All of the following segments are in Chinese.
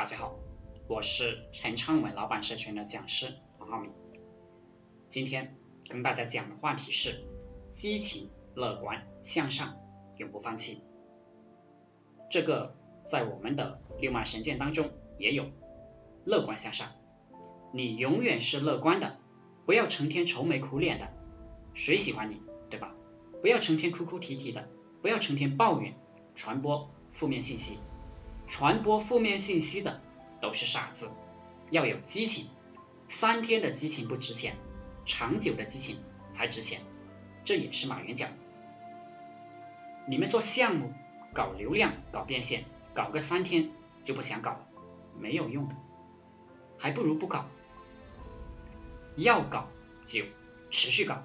大家好，我是陈昌文老板社群的讲师黄浩明。今天跟大家讲的话题是激情、乐观、向上，永不放弃。这个在我们的六脉神剑当中也有，乐观向上，你永远是乐观的，不要成天愁眉苦脸的，谁喜欢你，对吧？不要成天哭哭啼啼的，不要成天抱怨，传播负面信息。传播负面信息的都是傻子，要有激情。三天的激情不值钱，长久的激情才值钱。这也是马云讲的。你们做项目搞流量、搞变现，搞个三天就不想搞了，没有用的，还不如不搞。要搞就持续搞，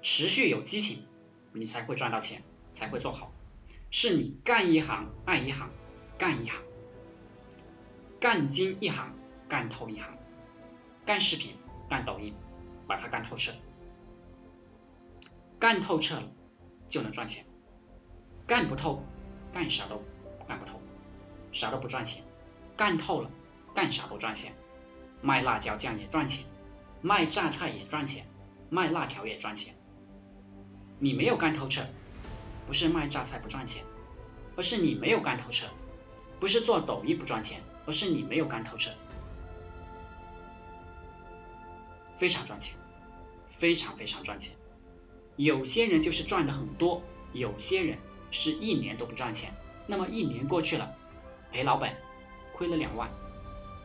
持续有激情，你才会赚到钱，才会做好。是你干一行爱一行。干一行，干精一行，干透一行，干视频，干抖音，把它干透彻，干透彻了就能赚钱，干不透，干啥都干不透，啥都不赚钱，干透了，干啥都赚钱，卖辣椒酱也赚钱，卖榨菜也赚钱，卖辣条也赚钱，你没有干透彻，不是卖榨菜不赚钱，而是你没有干透彻。不是做抖音不赚钱，而是你没有干透彻。非常赚钱，非常非常赚钱。有些人就是赚的很多，有些人是一年都不赚钱。那么一年过去了，赔老本，亏了两万，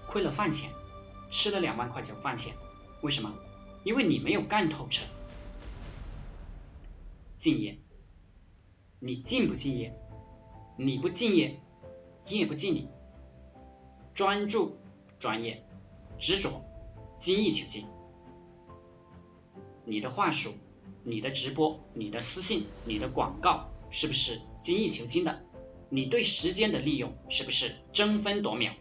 亏了饭钱，吃了两万块钱饭钱。为什么？因为你没有干透彻。敬业，你敬不敬业？你不敬业。业不尽力，专注、专业、执着、精益求精。你的话术、你的直播、你的私信、你的广告，是不是精益求精的？你对时间的利用，是不是争分夺秒？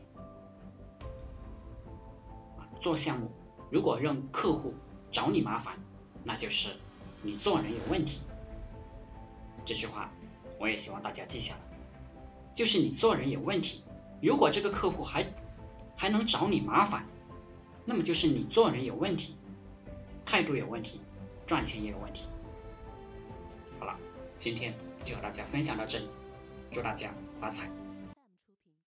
做项目，如果让客户找你麻烦，那就是你做人有问题。这句话，我也希望大家记下来。就是你做人有问题，如果这个客户还还能找你麻烦，那么就是你做人有问题，态度有问题，赚钱也有问题。好了，今天就和大家分享到这里，祝大家发财。